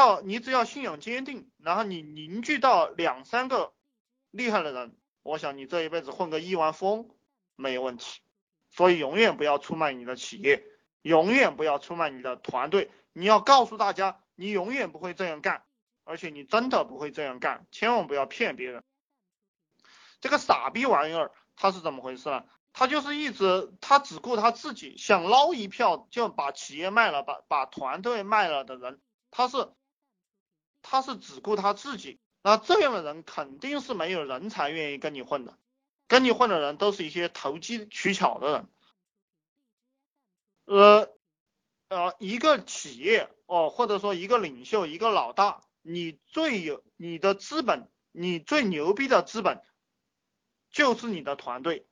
要你只要信仰坚定，然后你凝聚到两三个厉害的人，我想你这一辈子混个亿万富翁没有问题。所以永远不要出卖你的企业，永远不要出卖你的团队。你要告诉大家，你永远不会这样干，而且你真的不会这样干，千万不要骗别人。这个傻逼玩意儿，他是怎么回事呢？他就是一直他只顾他自己，想捞一票就把企业卖了，把把团队卖了的人，他是他是只顾他自己。那这样的人肯定是没有人才愿意跟你混的。跟你混的人都是一些投机取巧的人，呃呃，一个企业哦，或者说一个领袖，一个老大，你最有你的资本，你最牛逼的资本就是你的团队。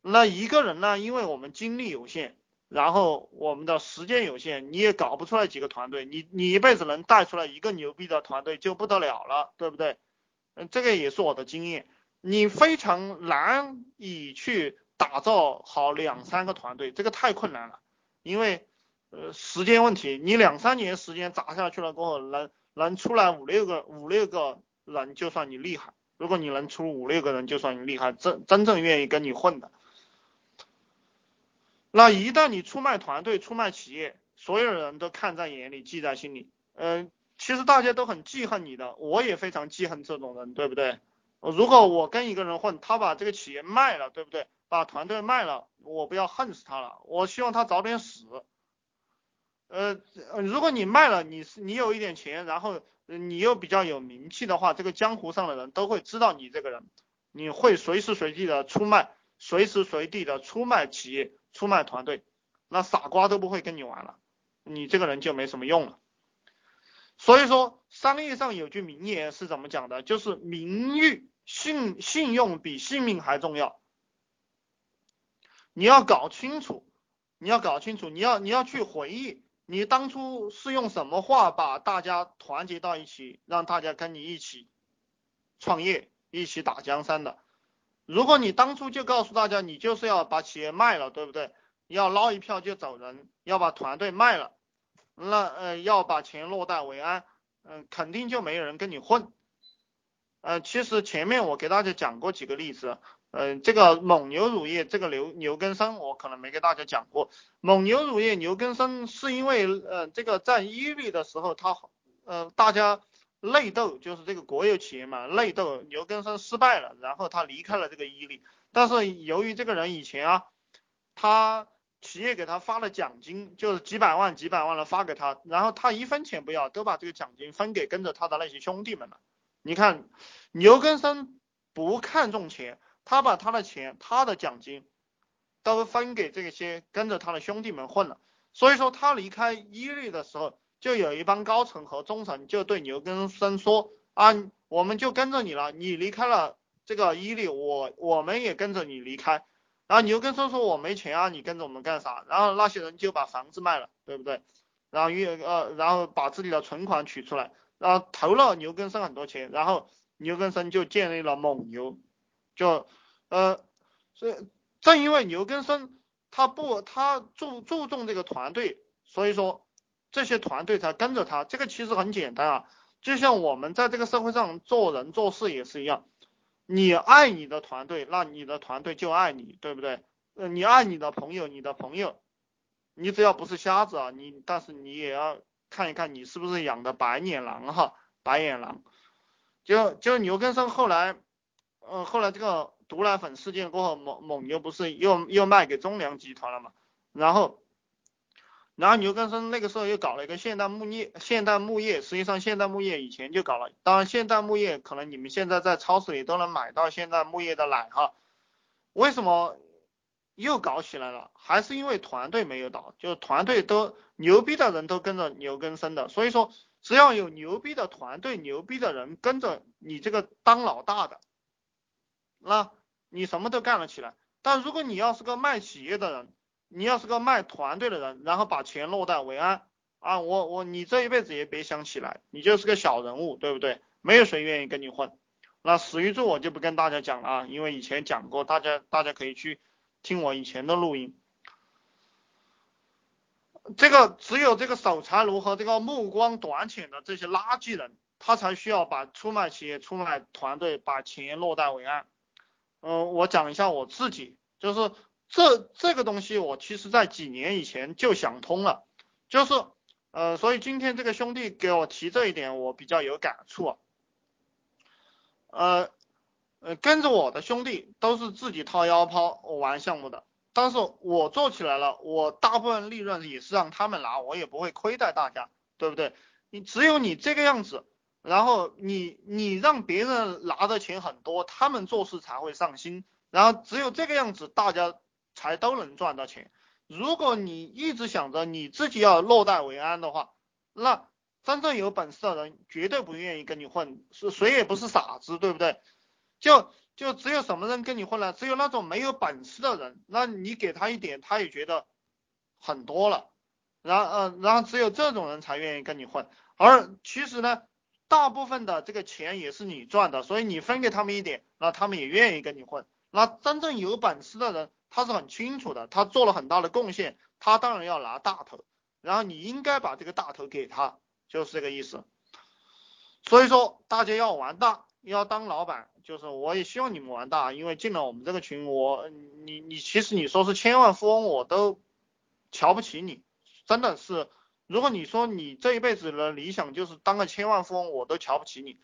那一个人呢，因为我们精力有限，然后我们的时间有限，你也搞不出来几个团队。你你一辈子能带出来一个牛逼的团队就不得了了，对不对？嗯，这个也是我的经验。你非常难以去打造好两三个团队，这个太困难了，因为呃时间问题，你两三年时间砸下去了过后，能能出来五六个五六个人就算你厉害，如果你能出五六个人就算你厉害，真真正愿意跟你混的，那一旦你出卖团队、出卖企业，所有人都看在眼里、记在心里，嗯，其实大家都很记恨你的，我也非常记恨这种人，对不对？如果我跟一个人混，他把这个企业卖了，对不对？把团队卖了，我不要恨死他了，我希望他早点死。呃，如果你卖了，你是你有一点钱，然后你又比较有名气的话，这个江湖上的人都会知道你这个人，你会随时随地的出卖，随时随地的出卖企业、出卖团队，那傻瓜都不会跟你玩了，你这个人就没什么用了。所以说，商业上有句名言是怎么讲的？就是名誉、信信用比性命还重要。你要搞清楚，你要搞清楚，你要你要去回忆，你当初是用什么话把大家团结到一起，让大家跟你一起创业、一起打江山的。如果你当初就告诉大家，你就是要把企业卖了，对不对？要捞一票就走人，要把团队卖了。那呃要把钱落袋为安，嗯，肯定就没有人跟你混。呃，其实前面我给大家讲过几个例子，嗯，这个蒙牛乳业这个牛牛根生我可能没给大家讲过。蒙牛乳业牛根生是因为呃这个在伊利的时候，他呃大家内斗，就是这个国有企业嘛内斗，牛根生失败了，然后他离开了这个伊利。但是由于这个人以前啊，他。企业给他发了奖金，就是几百万、几百万的发给他，然后他一分钱不要，都把这个奖金分给跟着他的那些兄弟们了。你看，牛根生不看重钱，他把他的钱、他的奖金都分给这些跟着他的兄弟们混了。所以说，他离开伊利的时候，就有一帮高层和中层就对牛根生说：“啊，我们就跟着你了，你离开了这个伊利，我我们也跟着你离开。”然后牛根生说：“我没钱啊，你跟着我们干啥？”然后那些人就把房子卖了，对不对？然后越呃，然后把自己的存款取出来，然后投了牛根生很多钱，然后牛根生就建立了蒙牛，就呃，所以正因为牛根生他不他注注重这个团队，所以说这些团队才跟着他。这个其实很简单啊，就像我们在这个社会上做人做事也是一样。你爱你的团队，那你的团队就爱你，对不对？呃，你爱你的朋友，你的朋友，你只要不是瞎子啊，你但是你也要看一看你是不是养的白眼狼哈，白眼狼。就就牛根生后来，呃，后来这个毒奶粉事件过后，蒙蒙牛不是又又卖给中粮集团了嘛，然后。然后牛根生那个时候又搞了一个现代牧业，现代牧业实际上现代牧业以前就搞了，当然现代牧业可能你们现在在超市里都能买到现代牧业的奶哈，为什么又搞起来了？还是因为团队没有倒，就团队都牛逼的人都跟着牛根生的，所以说只要有牛逼的团队、牛逼的人跟着你这个当老大的，那你什么都干了起来。但如果你要是个卖企业的人，你要是个卖团队的人，然后把钱落袋为安啊，我我你这一辈子也别想起来，你就是个小人物，对不对？没有谁愿意跟你混。那史玉柱我就不跟大家讲了啊，因为以前讲过，大家大家可以去听我以前的录音。这个只有这个守财奴和这个目光短浅的这些垃圾人，他才需要把出卖企业、出卖团队，把钱落袋为安。嗯，我讲一下我自己，就是这这个东西，我其实在几年以前就想通了，就是呃，所以今天这个兄弟给我提这一点，我比较有感触。呃呃，跟着我的兄弟都是自己掏腰包玩项目的。但是我做起来了，我大部分利润也是让他们拿，我也不会亏待大家，对不对？你只有你这个样子，然后你你让别人拿的钱很多，他们做事才会上心，然后只有这个样子，大家才都能赚到钱。如果你一直想着你自己要落袋为安的话，那真正有本事的人绝对不愿意跟你混，是谁也不是傻子，对不对？就。就只有什么人跟你混了？只有那种没有本事的人，那你给他一点，他也觉得很多了。然后，呃，然后只有这种人才愿意跟你混。而其实呢，大部分的这个钱也是你赚的，所以你分给他们一点，那他们也愿意跟你混。那真正有本事的人，他是很清楚的，他做了很大的贡献，他当然要拿大头。然后你应该把这个大头给他，就是这个意思。所以说，大家要玩大。要当老板，就是我也希望你们玩大，因为进了我们这个群，我你你其实你说是千万富翁，我都瞧不起你，真的是，如果你说你这一辈子的理想就是当个千万富翁，我都瞧不起你，